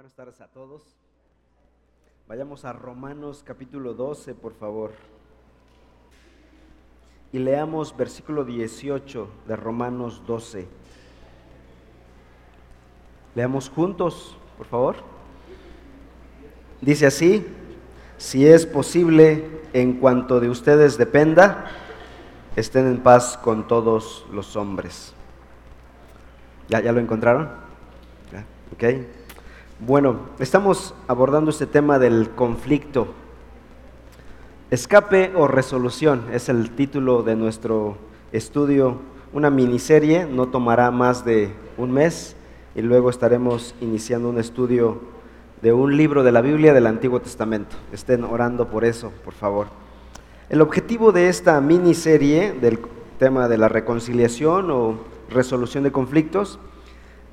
Buenas tardes a todos. Vayamos a Romanos capítulo 12, por favor. Y leamos versículo 18 de Romanos 12. Leamos juntos, por favor. Dice así, si es posible, en cuanto de ustedes dependa, estén en paz con todos los hombres. ¿Ya, ya lo encontraron? ¿Ok? Bueno, estamos abordando este tema del conflicto. Escape o resolución es el título de nuestro estudio, una miniserie, no tomará más de un mes y luego estaremos iniciando un estudio de un libro de la Biblia del Antiguo Testamento. Estén orando por eso, por favor. El objetivo de esta miniserie del tema de la reconciliación o resolución de conflictos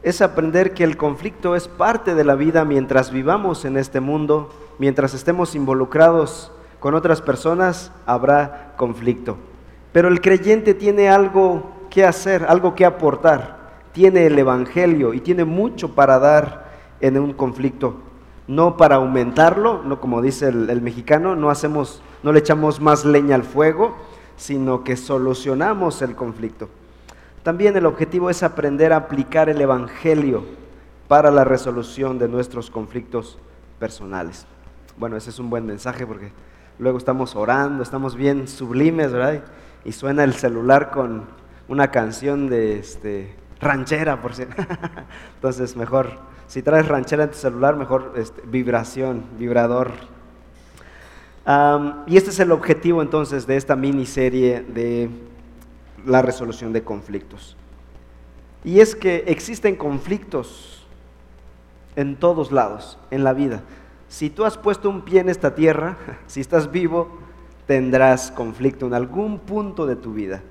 es aprender que el conflicto es parte de la vida mientras vivamos en este mundo, mientras estemos involucrados con otras personas, habrá conflicto. Pero el creyente tiene algo que hacer, algo que aportar. Tiene el Evangelio y tiene mucho para dar en un conflicto. No para aumentarlo, no como dice el, el mexicano, no hacemos, no le echamos más leña al fuego, sino que solucionamos el conflicto. También el objetivo es aprender a aplicar el Evangelio para la resolución de nuestros conflictos personales. Bueno, ese es un buen mensaje porque luego estamos orando, estamos bien sublimes, ¿verdad? Y suena el celular con una canción de este, ranchera, por cierto. Entonces, mejor, si traes ranchera en tu celular, mejor este, vibración, vibrador. Y este es el objetivo entonces de esta miniserie de la resolución de conflictos. Y es que existen conflictos en todos lados, en la vida. Si tú has puesto un pie en esta tierra, si estás vivo, tendrás conflicto en algún punto de tu vida.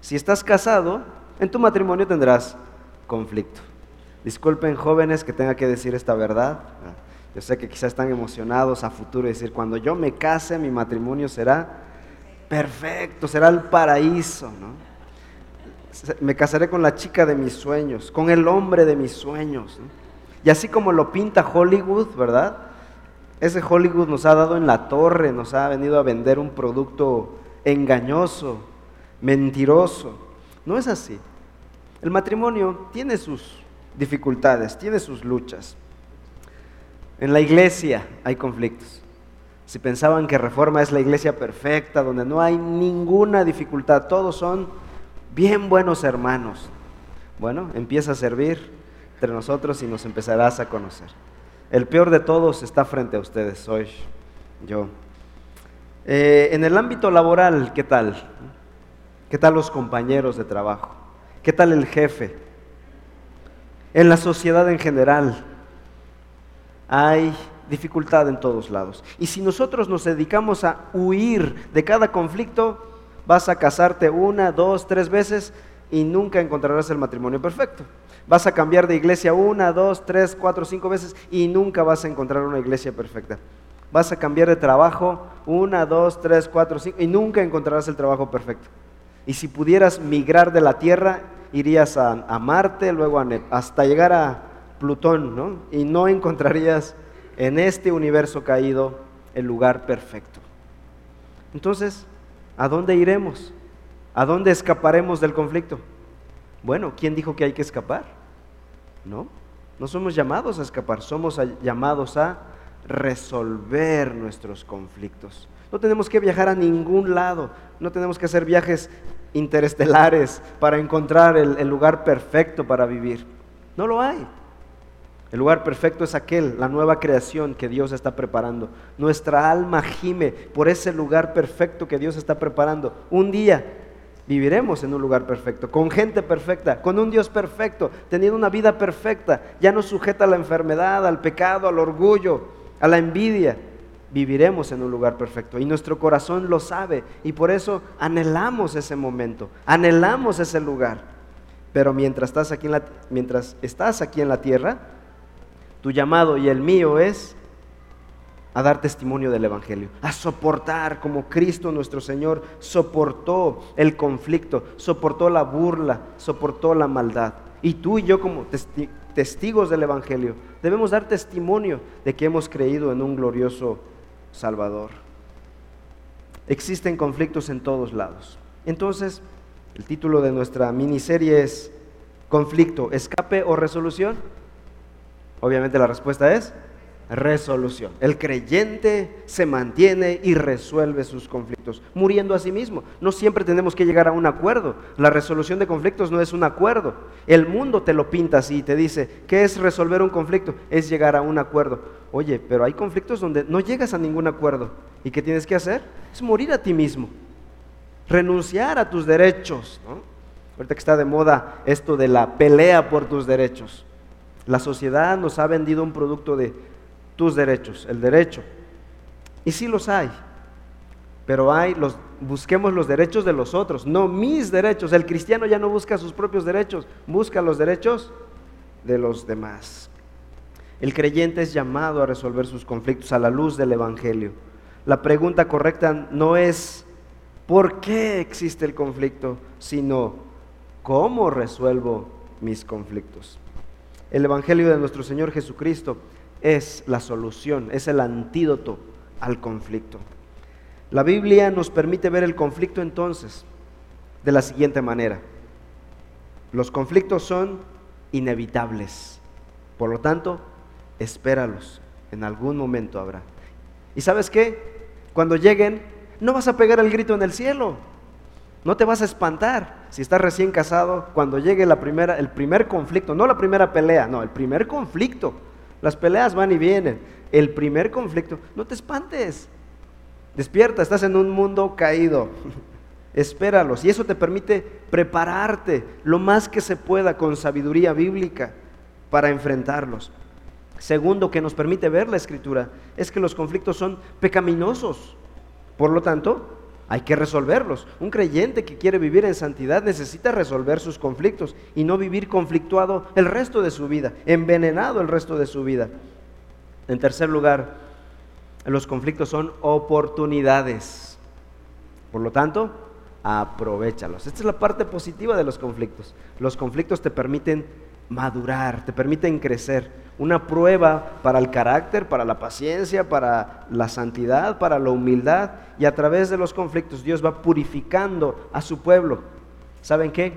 Si estás casado, en tu matrimonio tendrás conflicto. Disculpen jóvenes que tenga que decir esta verdad. Yo sé que quizás están emocionados a futuro y decir, cuando yo me case, mi matrimonio será perfecto, será el paraíso, ¿no? Me casaré con la chica de mis sueños, con el hombre de mis sueños. Y así como lo pinta Hollywood, ¿verdad? Ese Hollywood nos ha dado en la torre, nos ha venido a vender un producto engañoso, mentiroso. No es así. El matrimonio tiene sus dificultades, tiene sus luchas. En la iglesia hay conflictos. Si pensaban que Reforma es la iglesia perfecta, donde no hay ninguna dificultad, todos son bien buenos hermanos. Bueno, empieza a servir entre nosotros y nos empezarás a conocer. El peor de todos está frente a ustedes, soy yo. Eh, en el ámbito laboral, ¿qué tal? ¿Qué tal los compañeros de trabajo? ¿Qué tal el jefe? En la sociedad en general hay dificultad en todos lados. Y si nosotros nos dedicamos a huir de cada conflicto, vas a casarte una, dos, tres veces y nunca encontrarás el matrimonio perfecto. Vas a cambiar de iglesia una, dos, tres, cuatro, cinco veces y nunca vas a encontrar una iglesia perfecta. Vas a cambiar de trabajo una, dos, tres, cuatro, cinco y nunca encontrarás el trabajo perfecto. Y si pudieras migrar de la tierra, irías a, a Marte, luego a, hasta llegar a Plutón, ¿no? Y no encontrarías en este universo caído el lugar perfecto. Entonces, ¿a dónde iremos? ¿A dónde escaparemos del conflicto? Bueno, ¿quién dijo que hay que escapar? No, no somos llamados a escapar, somos llamados a resolver nuestros conflictos. No tenemos que viajar a ningún lado, no tenemos que hacer viajes interestelares para encontrar el, el lugar perfecto para vivir. No lo hay. El lugar perfecto es aquel, la nueva creación que Dios está preparando. Nuestra alma gime por ese lugar perfecto que Dios está preparando. Un día viviremos en un lugar perfecto, con gente perfecta, con un Dios perfecto, teniendo una vida perfecta, ya no sujeta a la enfermedad, al pecado, al orgullo, a la envidia. Viviremos en un lugar perfecto y nuestro corazón lo sabe y por eso anhelamos ese momento, anhelamos ese lugar. Pero mientras estás aquí en la, mientras estás aquí en la tierra, tu llamado y el mío es a dar testimonio del Evangelio, a soportar como Cristo nuestro Señor soportó el conflicto, soportó la burla, soportó la maldad. Y tú y yo como testigos del Evangelio, debemos dar testimonio de que hemos creído en un glorioso Salvador. Existen conflictos en todos lados. Entonces, el título de nuestra miniserie es Conflicto, escape o resolución. Obviamente la respuesta es resolución. El creyente se mantiene y resuelve sus conflictos, muriendo a sí mismo. No siempre tenemos que llegar a un acuerdo. La resolución de conflictos no es un acuerdo. El mundo te lo pinta así, te dice, ¿qué es resolver un conflicto? Es llegar a un acuerdo. Oye, pero hay conflictos donde no llegas a ningún acuerdo. ¿Y qué tienes que hacer? Es morir a ti mismo. Renunciar a tus derechos. Ahorita que está de moda esto de la pelea por tus derechos. La sociedad nos ha vendido un producto de tus derechos, el derecho. Y sí los hay, pero hay los busquemos los derechos de los otros, no mis derechos. El cristiano ya no busca sus propios derechos, busca los derechos de los demás. El creyente es llamado a resolver sus conflictos a la luz del evangelio. La pregunta correcta no es ¿por qué existe el conflicto?, sino ¿cómo resuelvo mis conflictos? El evangelio de nuestro Señor Jesucristo es la solución, es el antídoto al conflicto. La Biblia nos permite ver el conflicto entonces de la siguiente manera. Los conflictos son inevitables, por lo tanto, espéralos, en algún momento habrá. ¿Y sabes qué? Cuando lleguen, no vas a pegar el grito en el cielo, no te vas a espantar. Si estás recién casado, cuando llegue la primera, el primer conflicto, no la primera pelea, no, el primer conflicto, las peleas van y vienen. El primer conflicto, no te espantes. Despierta, estás en un mundo caído. Espéralos. Y eso te permite prepararte lo más que se pueda con sabiduría bíblica para enfrentarlos. Segundo, que nos permite ver la escritura, es que los conflictos son pecaminosos. Por lo tanto, hay que resolverlos. Un creyente que quiere vivir en santidad necesita resolver sus conflictos y no vivir conflictuado el resto de su vida, envenenado el resto de su vida. En tercer lugar, los conflictos son oportunidades. Por lo tanto, aprovechalos. Esta es la parte positiva de los conflictos. Los conflictos te permiten madurar, te permiten crecer una prueba para el carácter, para la paciencia, para la santidad, para la humildad. Y a través de los conflictos Dios va purificando a su pueblo. ¿Saben qué?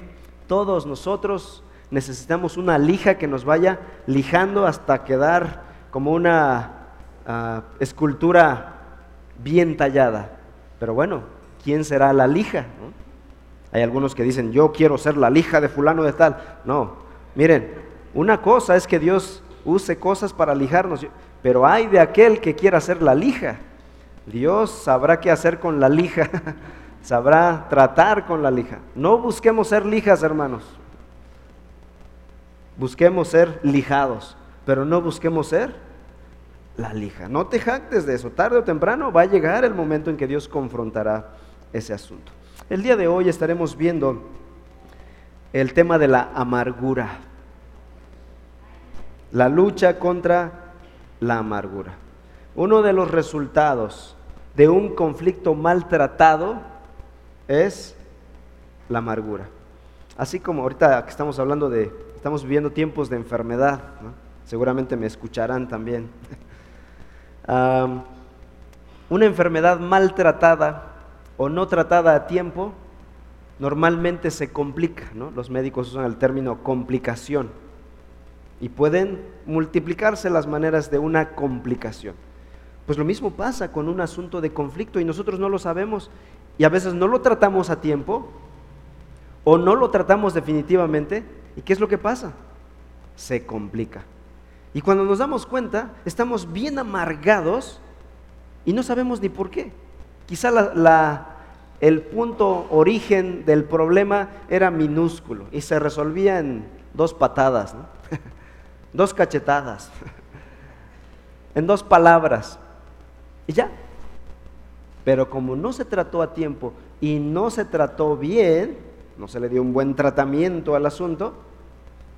Todos nosotros necesitamos una lija que nos vaya lijando hasta quedar como una ah, escultura bien tallada. Pero bueno, ¿quién será la lija? Hay algunos que dicen, yo quiero ser la lija de fulano de tal. No, miren, una cosa es que Dios use cosas para lijarnos, pero hay de aquel que quiera hacer la lija. Dios sabrá qué hacer con la lija, sabrá tratar con la lija. No busquemos ser lijas, hermanos. Busquemos ser lijados, pero no busquemos ser la lija. No te jactes de eso. Tarde o temprano va a llegar el momento en que Dios confrontará ese asunto. El día de hoy estaremos viendo el tema de la amargura la lucha contra la amargura. Uno de los resultados de un conflicto maltratado es la amargura. Así como ahorita que estamos hablando de, estamos viviendo tiempos de enfermedad, seguramente me escucharán también. una enfermedad maltratada o no tratada a tiempo normalmente se complica, los médicos usan el término complicación y pueden multiplicarse las maneras de una complicación. Pues lo mismo pasa con un asunto de conflicto y nosotros no lo sabemos y a veces no lo tratamos a tiempo o no lo tratamos definitivamente. ¿Y qué es lo que pasa? Se complica. Y cuando nos damos cuenta, estamos bien amargados y no sabemos ni por qué. Quizá el punto origen del problema era minúsculo y se resolvía en dos patadas. ¿no? dos cachetadas, en dos palabras, y ya. Pero como no se trató a tiempo y no se trató bien, no se le dio un buen tratamiento al asunto,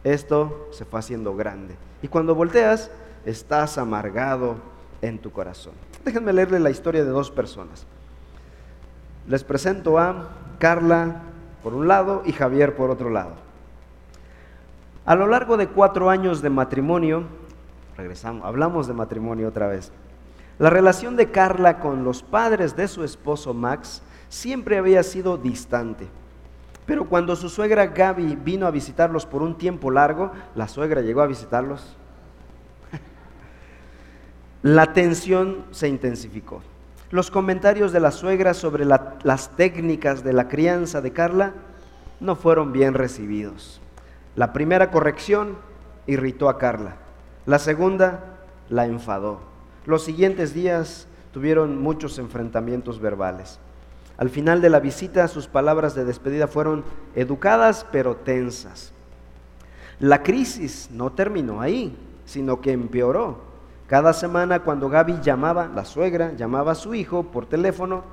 esto se fue haciendo grande. Y cuando volteas, estás amargado en tu corazón. Déjenme leerle la historia de dos personas. Les presento a Carla por un lado y Javier por otro lado. A lo largo de cuatro años de matrimonio, regresamos, hablamos de matrimonio otra vez. La relación de Carla con los padres de su esposo Max siempre había sido distante. Pero cuando su suegra Gaby vino a visitarlos por un tiempo largo, la suegra llegó a visitarlos, la tensión se intensificó. Los comentarios de la suegra sobre las técnicas de la crianza de Carla no fueron bien recibidos. La primera corrección irritó a Carla. La segunda la enfadó. Los siguientes días tuvieron muchos enfrentamientos verbales. Al final de la visita sus palabras de despedida fueron educadas pero tensas. La crisis no terminó ahí, sino que empeoró. Cada semana cuando Gaby llamaba, la suegra llamaba a su hijo por teléfono,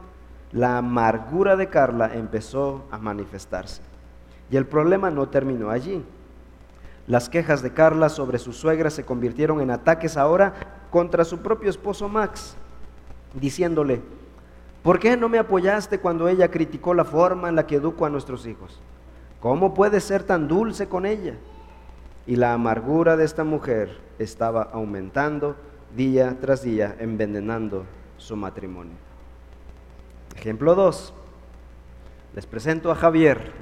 la amargura de Carla empezó a manifestarse. Y el problema no terminó allí. Las quejas de Carla sobre su suegra se convirtieron en ataques ahora contra su propio esposo Max, diciéndole, ¿Por qué no me apoyaste cuando ella criticó la forma en la que educo a nuestros hijos? ¿Cómo puedes ser tan dulce con ella? Y la amargura de esta mujer estaba aumentando día tras día, envenenando su matrimonio. Ejemplo 2. Les presento a Javier.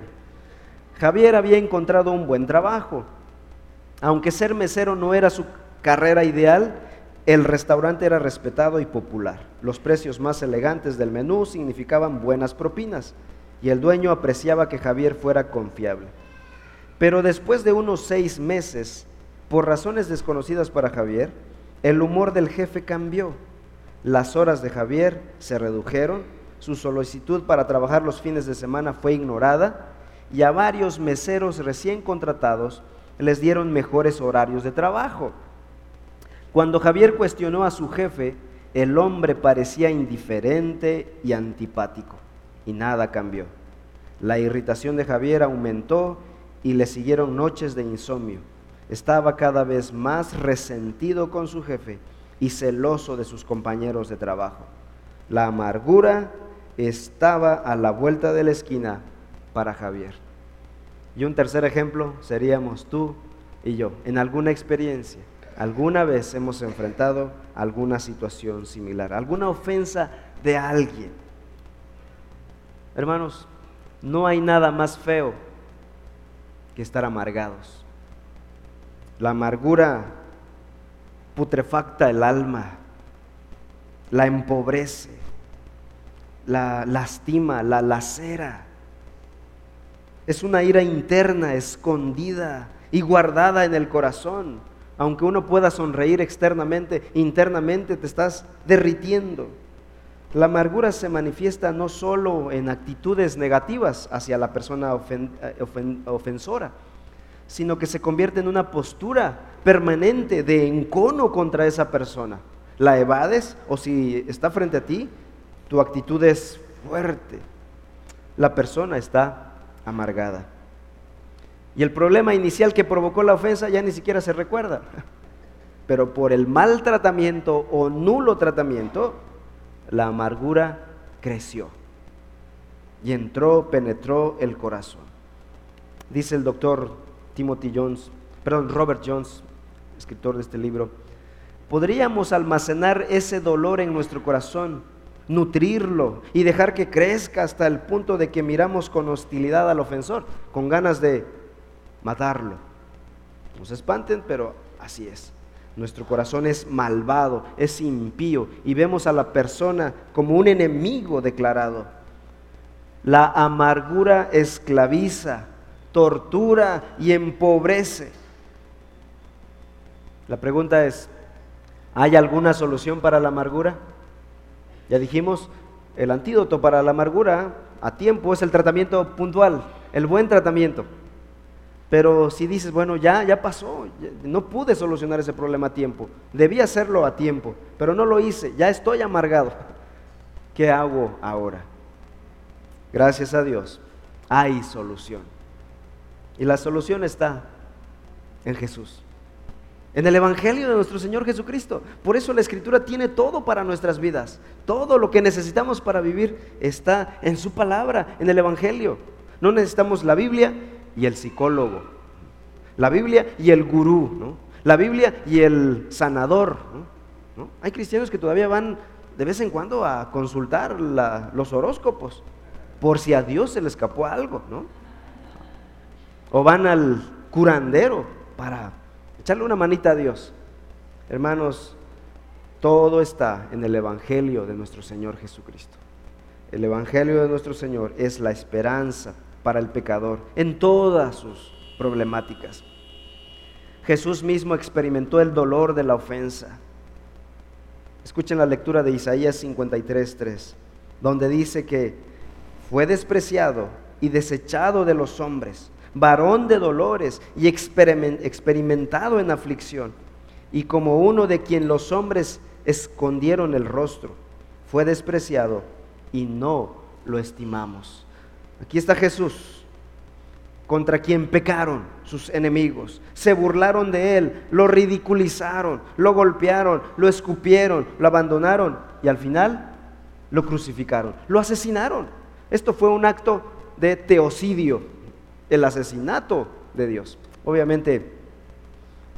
Javier había encontrado un buen trabajo. Aunque ser mesero no era su carrera ideal, el restaurante era respetado y popular. Los precios más elegantes del menú significaban buenas propinas y el dueño apreciaba que Javier fuera confiable. Pero después de unos seis meses, por razones desconocidas para Javier, el humor del jefe cambió. Las horas de Javier se redujeron, su solicitud para trabajar los fines de semana fue ignorada y a varios meseros recién contratados les dieron mejores horarios de trabajo. Cuando Javier cuestionó a su jefe, el hombre parecía indiferente y antipático, y nada cambió. La irritación de Javier aumentó y le siguieron noches de insomnio. Estaba cada vez más resentido con su jefe y celoso de sus compañeros de trabajo. La amargura estaba a la vuelta de la esquina para Javier. Y un tercer ejemplo seríamos tú y yo, en alguna experiencia alguna vez hemos enfrentado alguna situación similar, alguna ofensa de alguien. Hermanos, no hay nada más feo que estar amargados. La amargura putrefacta el alma, la empobrece, la lastima, la lacera. Es una ira interna, escondida y guardada en el corazón aunque uno pueda sonreír externamente, internamente te estás derritiendo. La amargura se manifiesta no solo en actitudes negativas hacia la persona eh, ofensora, sino que se convierte en una postura permanente de encono contra esa persona. La evades o si está frente a ti, tu actitud es fuerte. La persona está amargada. Y el problema inicial que provocó la ofensa ya ni siquiera se recuerda. Pero por el mal tratamiento o nulo tratamiento, la amargura creció y entró, penetró el corazón. Dice el doctor Timothy Jones, perdón, Robert Jones, escritor de este libro, podríamos almacenar ese dolor en nuestro corazón, nutrirlo y dejar que crezca hasta el punto de que miramos con hostilidad al ofensor, con ganas de matarlo. No se espanten, pero así es. Nuestro corazón es malvado, es impío y vemos a la persona como un enemigo declarado. La amargura esclaviza, tortura y empobrece. La pregunta es, ¿hay alguna solución para la amargura? Ya dijimos, el antídoto para la amargura a tiempo es el tratamiento puntual, el buen tratamiento. Pero si dices, bueno, ya, ya pasó, no pude solucionar ese problema a tiempo, debía hacerlo a tiempo, pero no lo hice, ya estoy amargado. ¿Qué hago ahora? Gracias a Dios, hay solución. Y la solución está en Jesús, en el Evangelio de nuestro Señor Jesucristo. Por eso la Escritura tiene todo para nuestras vidas. Todo lo que necesitamos para vivir está en su palabra, en el Evangelio. No necesitamos la Biblia, y el psicólogo. La Biblia y el gurú, ¿no? La Biblia y el sanador. Hay cristianos que todavía van de vez en cuando a consultar los horóscopos, por si a Dios se le escapó algo, ¿no? O van al curandero para echarle una manita a Dios. Hermanos, todo está en el Evangelio de nuestro Señor Jesucristo. El Evangelio de nuestro Señor es la esperanza para el pecador en todas sus problemáticas. Jesús mismo experimentó el dolor de la ofensa. Escuchen la lectura de Isaías 53:3, donde dice que fue despreciado y desechado de los hombres, varón de dolores y experimentado en aflicción, y como uno de quien los hombres escondieron el rostro, fue despreciado y no lo estimamos. Aquí está Jesús, contra quien pecaron sus enemigos, se burlaron de él, lo ridiculizaron, lo golpearon, lo escupieron, lo abandonaron y al final lo crucificaron, lo asesinaron. Esto fue un acto de teocidio, el asesinato de Dios. Obviamente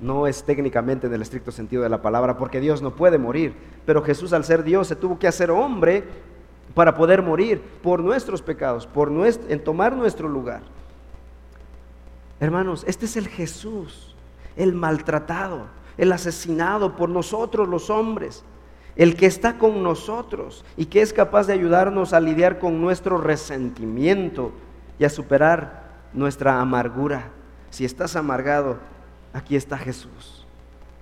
no es técnicamente en el estricto sentido de la palabra, porque Dios no puede morir, pero Jesús al ser Dios se tuvo que hacer hombre para poder morir por nuestros pecados, por en tomar nuestro lugar. Hermanos, este es el Jesús, el maltratado, el asesinado por nosotros los hombres, el que está con nosotros y que es capaz de ayudarnos a lidiar con nuestro resentimiento y a superar nuestra amargura. Si estás amargado, aquí está Jesús,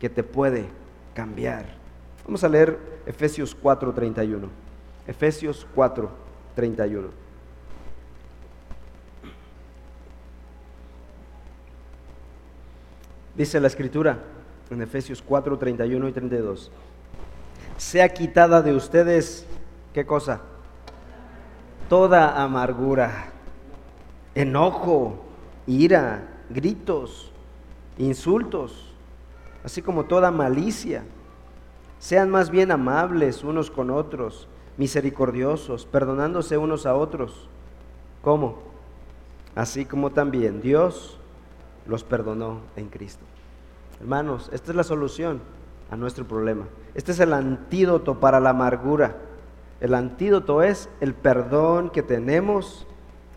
que te puede cambiar. Vamos a leer Efesios 4:31. Efesios 4:31. Dice la escritura en Efesios 4, 31 y 32. Sea quitada de ustedes, ¿qué cosa? Toda amargura, enojo, ira, gritos, insultos, así como toda malicia. Sean más bien amables unos con otros, misericordiosos, perdonándose unos a otros. ¿Cómo? Así como también Dios los perdonó en Cristo. Hermanos, esta es la solución a nuestro problema. Este es el antídoto para la amargura. El antídoto es el perdón que tenemos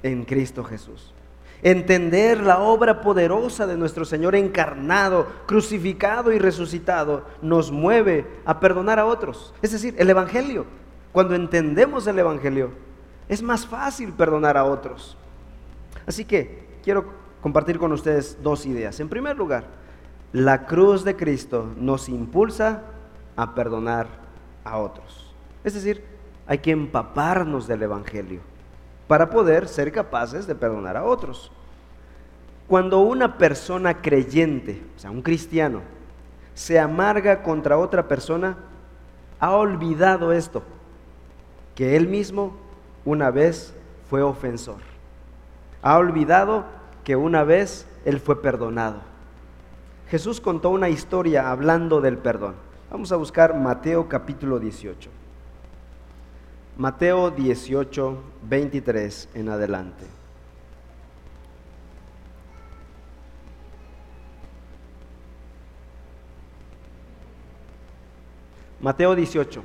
en Cristo Jesús. Entender la obra poderosa de nuestro Señor encarnado, crucificado y resucitado nos mueve a perdonar a otros. Es decir, el Evangelio. Cuando entendemos el Evangelio, es más fácil perdonar a otros. Así que quiero compartir con ustedes dos ideas. En primer lugar, la cruz de Cristo nos impulsa a perdonar a otros. Es decir, hay que empaparnos del Evangelio para poder ser capaces de perdonar a otros. Cuando una persona creyente, o sea, un cristiano, se amarga contra otra persona, ha olvidado esto, que él mismo una vez fue ofensor. Ha olvidado que una vez él fue perdonado. Jesús contó una historia hablando del perdón. Vamos a buscar Mateo capítulo 18. Mateo 18, 23 en adelante. Mateo 18.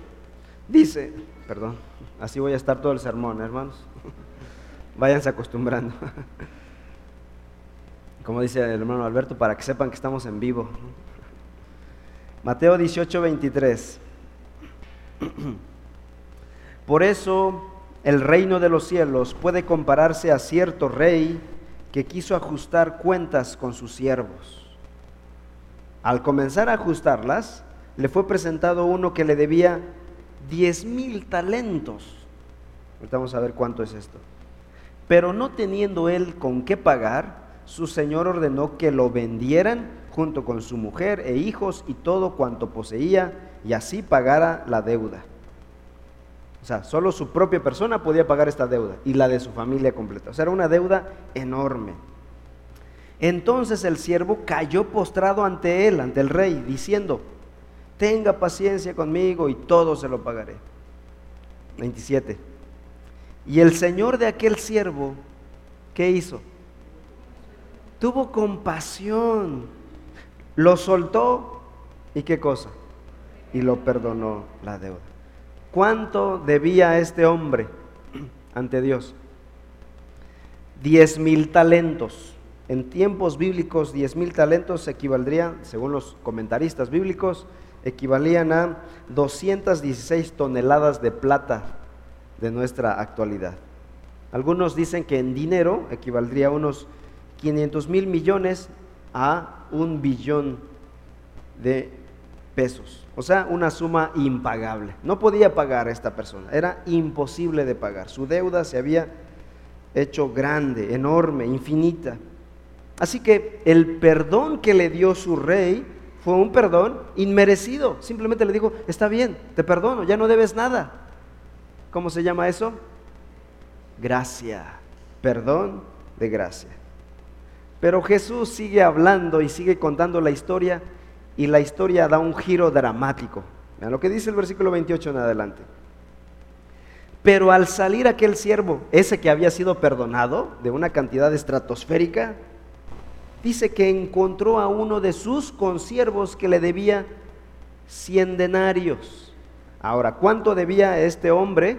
Dice, perdón, así voy a estar todo el sermón, hermanos. Váyanse acostumbrando. como dice el hermano Alberto, para que sepan que estamos en vivo. Mateo 18, 23. Por eso el reino de los cielos puede compararse a cierto rey que quiso ajustar cuentas con sus siervos. Al comenzar a ajustarlas, le fue presentado uno que le debía diez mil talentos. Ahorita vamos a ver cuánto es esto. Pero no teniendo él con qué pagar, su señor ordenó que lo vendieran junto con su mujer e hijos y todo cuanto poseía, y así pagara la deuda. O sea, solo su propia persona podía pagar esta deuda y la de su familia completa. O sea, era una deuda enorme. Entonces el siervo cayó postrado ante él, ante el rey, diciendo, tenga paciencia conmigo y todo se lo pagaré. 27. Y el señor de aquel siervo, ¿qué hizo? tuvo compasión, lo soltó y qué cosa, y lo perdonó la deuda. ¿Cuánto debía este hombre ante Dios? Diez mil talentos. En tiempos bíblicos, diez mil talentos equivaldrían, según los comentaristas bíblicos, equivalían a 216 toneladas de plata de nuestra actualidad. Algunos dicen que en dinero equivaldría a unos 500 mil millones a un billón de pesos. O sea, una suma impagable. No podía pagar esta persona, era imposible de pagar. Su deuda se había hecho grande, enorme, infinita. Así que el perdón que le dio su rey fue un perdón inmerecido. Simplemente le dijo, está bien, te perdono, ya no debes nada. ¿Cómo se llama eso? Gracia, perdón de gracia. Pero Jesús sigue hablando y sigue contando la historia y la historia da un giro dramático. Vean lo que dice el versículo 28 en adelante. Pero al salir aquel siervo, ese que había sido perdonado de una cantidad estratosférica, dice que encontró a uno de sus consiervos que le debía 100 denarios. Ahora, ¿cuánto debía este hombre?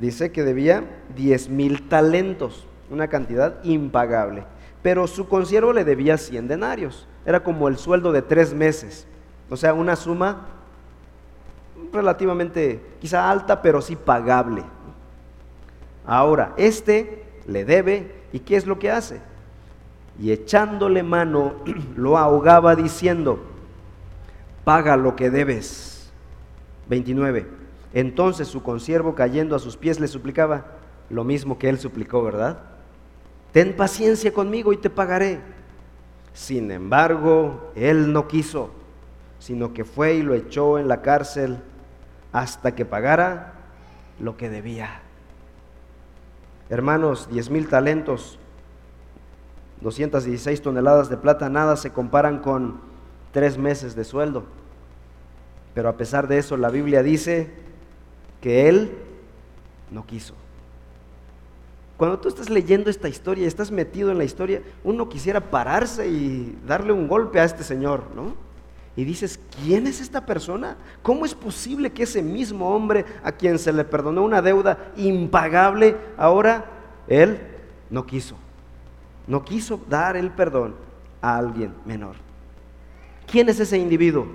Dice que debía 10 mil talentos, una cantidad impagable. Pero su consiervo le debía 100 denarios. Era como el sueldo de tres meses. O sea, una suma relativamente quizá alta, pero sí pagable. Ahora, este le debe y ¿qué es lo que hace? Y echándole mano, lo ahogaba diciendo, paga lo que debes. 29. Entonces su consiervo cayendo a sus pies le suplicaba lo mismo que él suplicó, ¿verdad? Ten paciencia conmigo y te pagaré. Sin embargo, él no quiso, sino que fue y lo echó en la cárcel hasta que pagara lo que debía. Hermanos, diez mil talentos, 216 toneladas de plata, nada se comparan con tres meses de sueldo. Pero a pesar de eso, la Biblia dice que él no quiso. Cuando tú estás leyendo esta historia, estás metido en la historia, uno quisiera pararse y darle un golpe a este señor, ¿no? Y dices, ¿quién es esta persona? ¿Cómo es posible que ese mismo hombre a quien se le perdonó una deuda impagable, ahora él no quiso? No quiso dar el perdón a alguien menor. ¿Quién es ese individuo?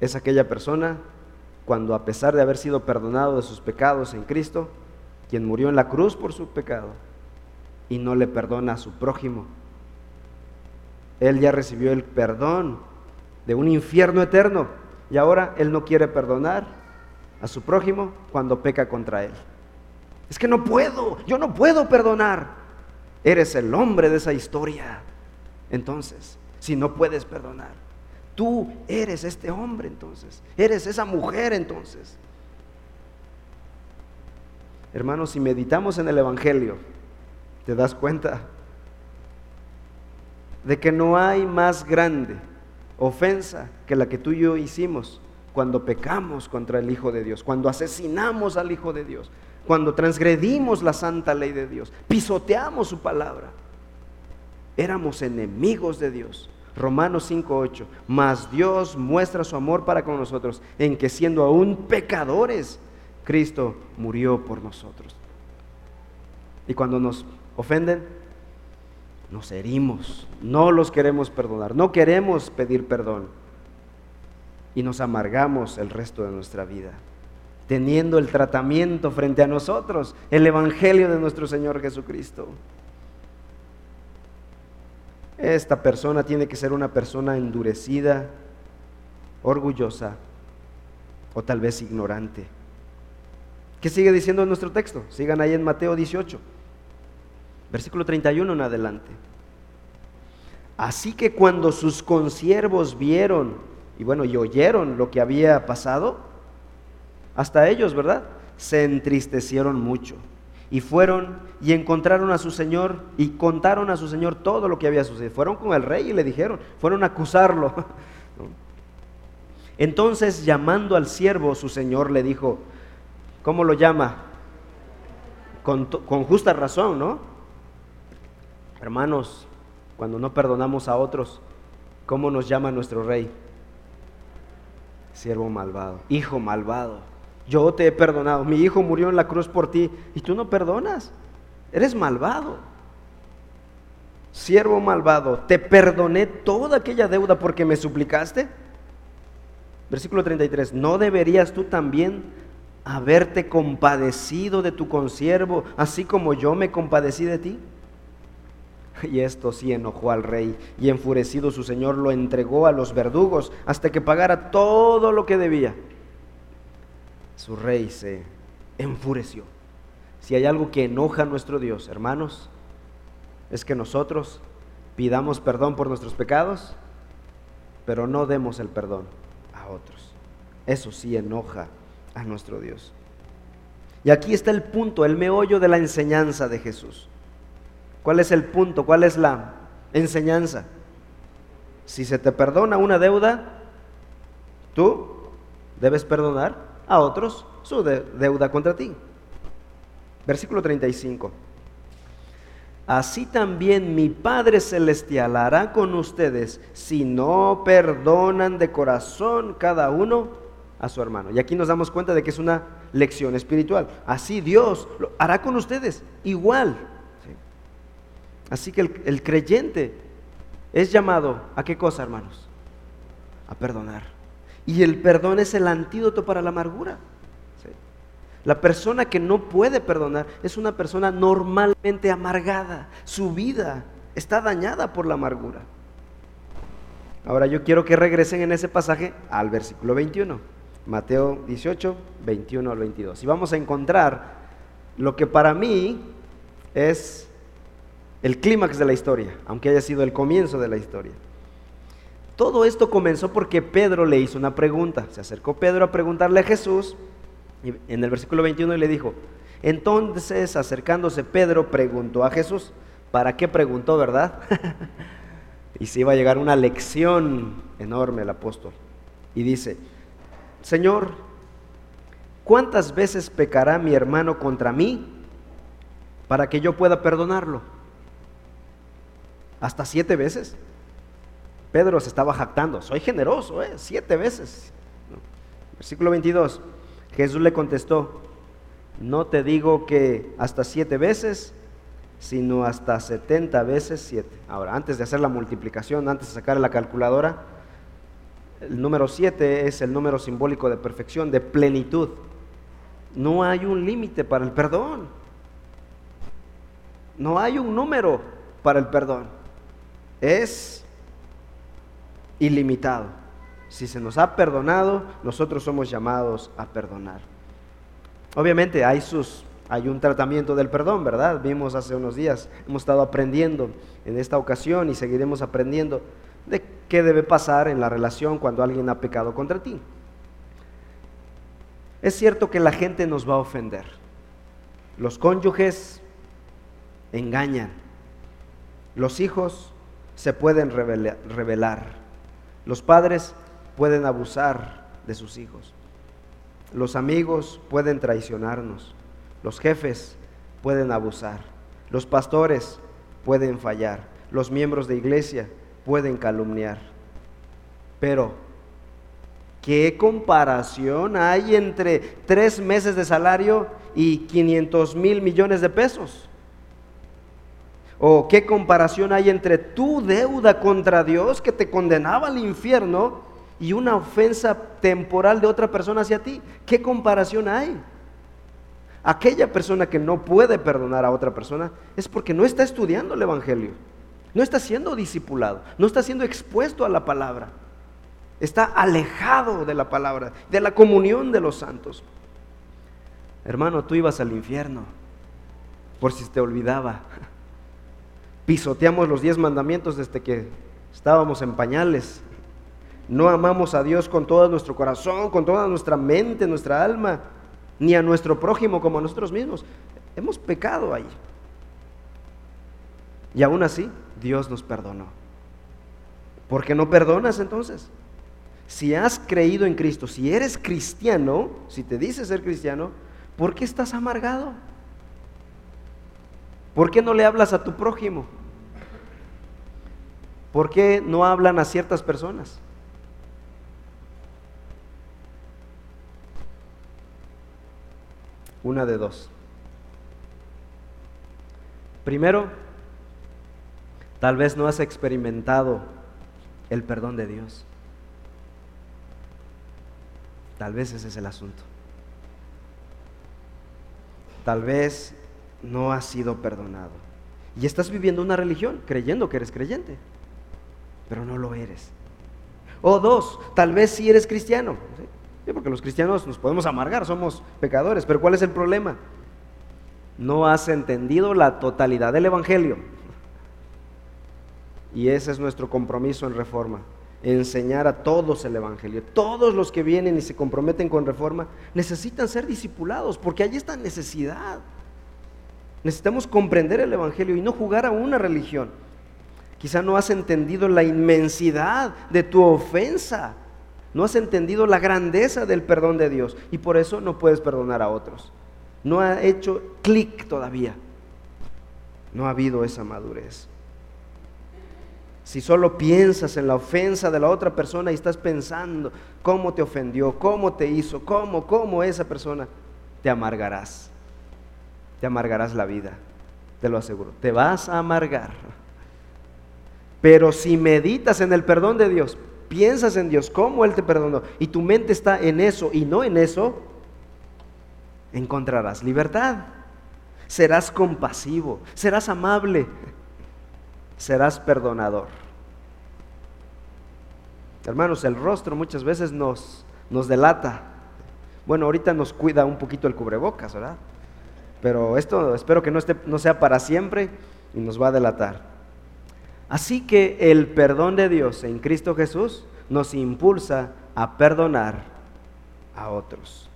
Es aquella persona cuando a pesar de haber sido perdonado de sus pecados en Cristo, quien murió en la cruz por su pecado y no le perdona a su prójimo, él ya recibió el perdón de un infierno eterno y ahora él no quiere perdonar a su prójimo cuando peca contra él. Es que no puedo, yo no puedo perdonar. Eres el hombre de esa historia. Entonces, si no puedes perdonar, tú eres este hombre entonces, eres esa mujer entonces. Hermanos, si meditamos en el Evangelio, te das cuenta de que no hay más grande ofensa que la que tú y yo hicimos cuando pecamos contra el Hijo de Dios, cuando asesinamos al Hijo de Dios, cuando transgredimos la santa ley de Dios, pisoteamos su palabra. Éramos enemigos de Dios. Romanos 5:8. Mas Dios muestra su amor para con nosotros en que siendo aún pecadores, Cristo murió por nosotros. Y cuando nos ofenden, nos herimos, no los queremos perdonar, no queremos pedir perdón y nos amargamos el resto de nuestra vida, teniendo el tratamiento frente a nosotros, el Evangelio de nuestro Señor Jesucristo. Esta persona tiene que ser una persona endurecida, orgullosa o tal vez ignorante. ¿Qué sigue diciendo nuestro texto? Sigan ahí en Mateo 18. Versículo 31 en adelante. Así que cuando sus consiervos vieron y bueno, y oyeron lo que había pasado, hasta ellos, ¿verdad? Se entristecieron mucho y fueron y encontraron a su señor y contaron a su señor todo lo que había sucedido. Fueron con el rey y le dijeron, fueron a acusarlo. Entonces llamando al siervo, su señor le dijo, ¿cómo lo llama? con, justa razón, ¿no? Hermanos, cuando no perdonamos a otros, ¿cómo nos llama nuestro rey? Siervo malvado, hijo malvado. Yo te he perdonado, mi hijo murió en la cruz por ti y tú no perdonas. Eres malvado. Siervo malvado, te perdoné toda aquella deuda porque me suplicaste. Versículo 33, ¿no deberías tú también haberte compadecido de tu consiervo, así como yo me compadecí de ti? Y esto sí enojó al rey, y enfurecido su señor lo entregó a los verdugos hasta que pagara todo lo que debía. Su rey se enfureció. Si hay algo que enoja a nuestro Dios, hermanos, es que nosotros pidamos perdón por nuestros pecados, pero no demos el perdón otros. Eso sí enoja a nuestro Dios. Y aquí está el punto, el meollo de la enseñanza de Jesús. ¿Cuál es el punto? ¿Cuál es la enseñanza? Si se te perdona una deuda, tú debes perdonar a otros su deuda contra ti. Versículo 35. Así también mi Padre Celestial hará con ustedes si no perdonan de corazón cada uno a su hermano. Y aquí nos damos cuenta de que es una lección espiritual. Así Dios lo hará con ustedes igual. Así que el, el creyente es llamado a qué cosa, hermanos? A perdonar. Y el perdón es el antídoto para la amargura. La persona que no puede perdonar es una persona normalmente amargada. Su vida está dañada por la amargura. Ahora yo quiero que regresen en ese pasaje al versículo 21. Mateo 18, 21 al 22. Y vamos a encontrar lo que para mí es el clímax de la historia, aunque haya sido el comienzo de la historia. Todo esto comenzó porque Pedro le hizo una pregunta. Se acercó Pedro a preguntarle a Jesús en el versículo 21 le dijo, entonces acercándose Pedro preguntó a Jesús, ¿para qué preguntó, verdad? y se iba a llegar una lección enorme el apóstol. Y dice, Señor, ¿cuántas veces pecará mi hermano contra mí para que yo pueda perdonarlo? ¿Hasta siete veces? Pedro se estaba jactando, soy generoso, ¿eh? siete veces. Versículo 22. Jesús le contestó, no te digo que hasta siete veces, sino hasta setenta veces siete. Ahora, antes de hacer la multiplicación, antes de sacar la calculadora, el número siete es el número simbólico de perfección, de plenitud. No hay un límite para el perdón. No hay un número para el perdón. Es ilimitado. Si se nos ha perdonado, nosotros somos llamados a perdonar. Obviamente hay sus hay un tratamiento del perdón, ¿verdad? Vimos hace unos días, hemos estado aprendiendo en esta ocasión y seguiremos aprendiendo de qué debe pasar en la relación cuando alguien ha pecado contra ti. Es cierto que la gente nos va a ofender. Los cónyuges engañan. Los hijos se pueden revelar. Los padres pueden abusar de sus hijos. Los amigos pueden traicionarnos. Los jefes pueden abusar. Los pastores pueden fallar. Los miembros de iglesia pueden calumniar. Pero, ¿qué comparación hay entre tres meses de salario y 500 mil millones de pesos? ¿O qué comparación hay entre tu deuda contra Dios que te condenaba al infierno y una ofensa temporal de otra persona hacia ti. ¿Qué comparación hay? Aquella persona que no puede perdonar a otra persona es porque no está estudiando el Evangelio, no está siendo discipulado, no está siendo expuesto a la palabra, está alejado de la palabra, de la comunión de los santos. Hermano, tú ibas al infierno, por si te olvidaba. Pisoteamos los diez mandamientos desde que estábamos en pañales no amamos a Dios con todo nuestro corazón, con toda nuestra mente, nuestra alma, ni a nuestro prójimo como a nosotros mismos. Hemos pecado ahí. Y aún así, Dios nos perdonó. ¿Por qué no perdonas entonces? Si has creído en Cristo, si eres cristiano, si te dices ser cristiano, ¿por qué estás amargado? ¿Por qué no le hablas a tu prójimo? ¿Por qué no hablan a ciertas personas? Una de dos. Primero, tal vez no has experimentado el perdón de Dios. Tal vez ese es el asunto. Tal vez no has sido perdonado. Y estás viviendo una religión creyendo que eres creyente, pero no lo eres. O dos, tal vez sí eres cristiano. porque los cristianos nos podemos amargar, somos pecadores, pero ¿cuál es el problema? No has entendido la totalidad del Evangelio. Y ese es nuestro compromiso en reforma enseñar a todos el Evangelio. Todos los que vienen y se comprometen con reforma necesitan ser discipulados porque hay esta necesidad. Necesitamos comprender el Evangelio y no jugar a una religión. Quizá no has entendido la inmensidad de tu ofensa. No has entendido la grandeza del perdón de Dios y por eso no puedes perdonar a otros. No ha hecho clic todavía. No ha habido esa madurez. Si solo piensas en la ofensa de la otra persona y estás pensando cómo te ofendió, cómo te hizo, cómo, cómo esa persona, te amargarás. Te amargarás la vida, te lo aseguro. Te vas a amargar. Pero si meditas en el perdón de Dios, piensas en Dios, cómo Él te perdonó, y tu mente está en eso y no en eso, encontrarás libertad. Serás compasivo, serás amable, serás perdonador. Hermanos, el rostro muchas veces nos, nos delata. Bueno, ahorita nos cuida un poquito el cubrebocas, ¿verdad? Pero esto espero que no, esté, no sea para siempre y nos va a delatar. Así que el perdón de Dios en Cristo Jesús nos impulsa a perdonar a otros.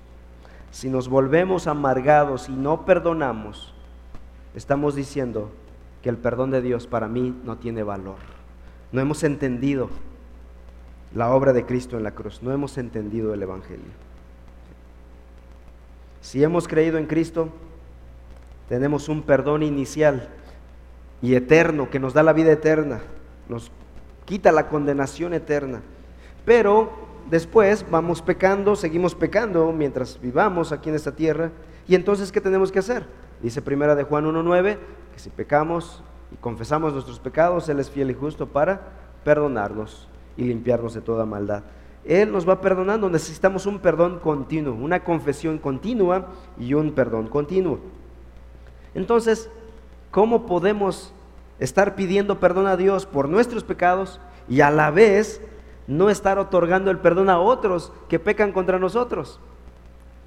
Si nos volvemos amargados y no perdonamos, estamos diciendo que el perdón de Dios para mí no tiene valor. No hemos entendido la obra de Cristo en la cruz. No hemos entendido el Evangelio. Si hemos creído en Cristo, tenemos un perdón inicial y eterno que nos da la vida eterna, nos quita la condenación eterna. Pero después vamos pecando, seguimos pecando mientras vivamos aquí en esta tierra. Y entonces, ¿qué tenemos que hacer? Dice primera de Juan 1.9, que si pecamos y confesamos nuestros pecados, Él es fiel y justo para perdonarnos y limpiarnos de toda maldad. Él nos va perdonando, necesitamos un perdón continuo, una confesión continua y un perdón continuo. Entonces, ¿cómo podemos estar pidiendo perdón a Dios por nuestros pecados y a la vez no estar otorgando el perdón a otros que pecan contra nosotros?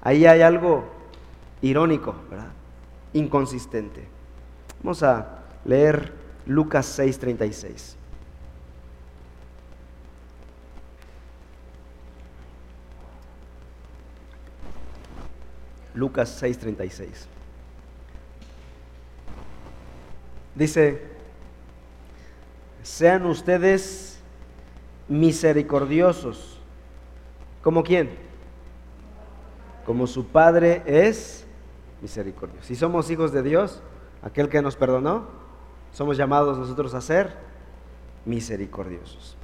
Ahí hay algo irónico, ¿verdad? Inconsistente. Vamos a leer Lucas 6:36. Lucas 6:36. Dice, sean ustedes misericordiosos. ¿Como quién? Como su Padre es misericordioso. Si somos hijos de Dios, aquel que nos perdonó, somos llamados nosotros a ser misericordiosos.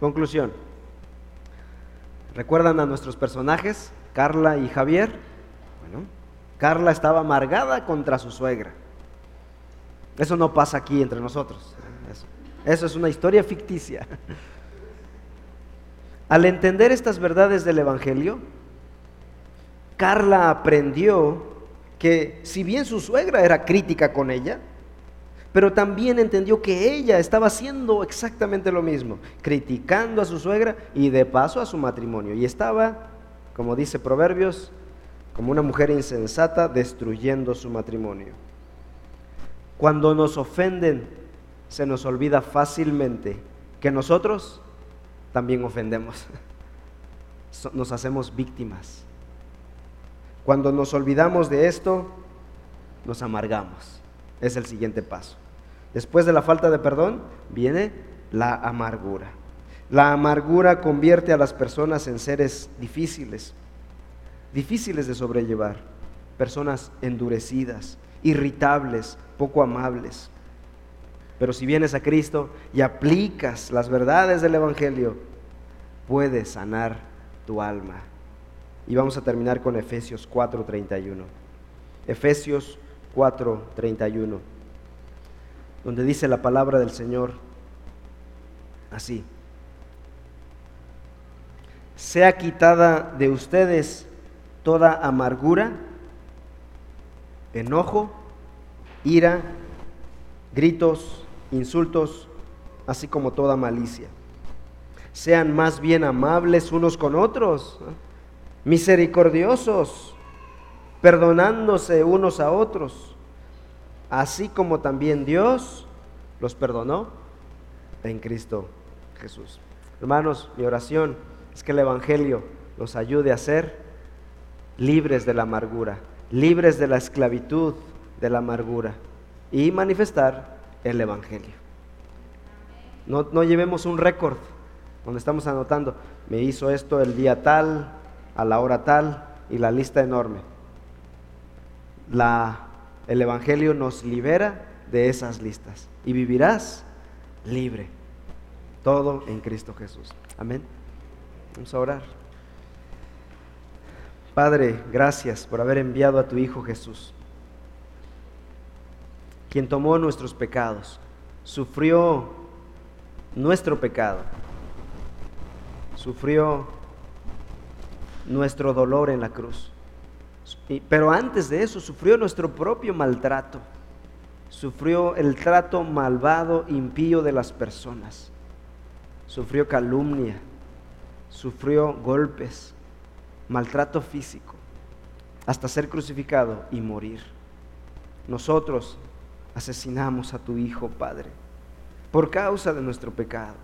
Conclusión. ¿Recuerdan a nuestros personajes, Carla y Javier? Carla estaba amargada contra su suegra. Eso no pasa aquí entre nosotros. Eso, es una historia ficticia. Al entender estas verdades del Evangelio, Carla aprendió que si bien su suegra era crítica con ella, pero también entendió que ella estaba haciendo exactamente lo mismo, criticando a su suegra y de paso a su matrimonio. Y estaba, como dice Proverbios, como una mujer insensata destruyendo su matrimonio. Cuando nos ofenden, se nos olvida fácilmente que nosotros también ofendemos. Nos hacemos víctimas. Cuando nos olvidamos de esto, nos amargamos. Es el siguiente paso. Después de la falta de perdón, viene la amargura. La amargura convierte a las personas en seres difíciles, difíciles de sobrellevar, personas endurecidas, irritables, poco amables. Pero si vienes a Cristo y aplicas las verdades del Evangelio, puedes sanar tu alma. Y vamos a terminar con Efesios 4:31. Efesios 4:31, donde dice la palabra del Señor así. Sea quitada de ustedes toda amargura, enojo, ira, gritos, insultos, así como toda malicia. Sean más bien amables unos con otros, misericordiosos, perdonándose unos a otros, así como también Dios los perdonó en Cristo Jesús. Hermanos, mi oración es que el Evangelio los ayude a ser libres de la amargura, libres de la esclavitud de la amargura y manifestar el Evangelio. No, no llevemos un récord donde estamos anotando, me hizo esto el día tal, a la hora tal y la lista enorme. La, el Evangelio nos libera de esas listas y vivirás libre. Todo en Cristo Jesús. Amén. Vamos a orar. Padre, gracias por haber enviado a tu Hijo Jesús quien tomó nuestros pecados, sufrió nuestro pecado, sufrió nuestro dolor en la cruz. Pero antes de eso sufrió nuestro propio maltrato, sufrió el trato malvado, impío de las personas, sufrió calumnia, sufrió golpes, maltrato físico, hasta ser crucificado y morir. Nosotros asesinamos a tu Hijo, Padre, por causa de nuestro pecado.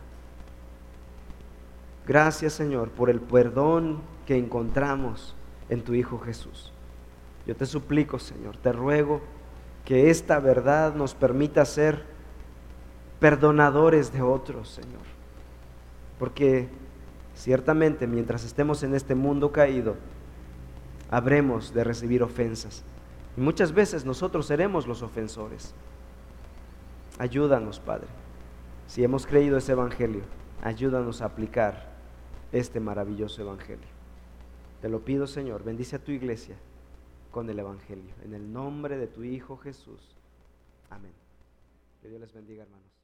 Gracias, Señor, por el perdón que encontramos en tu Hijo Jesús. Yo te suplico, Señor, te ruego que esta verdad nos permita ser perdonadores de otros, Señor. Porque ciertamente mientras estemos en este mundo caído, habremos de recibir ofensas. Y muchas veces nosotros seremos los ofensores. Ayúdanos, Padre. Si hemos creído ese Evangelio, ayúdanos a aplicar este maravilloso Evangelio. Te lo pido, Señor, bendice a tu iglesia con el Evangelio. En el nombre de tu Hijo Jesús. Amén. Que Dios les bendiga, hermanos.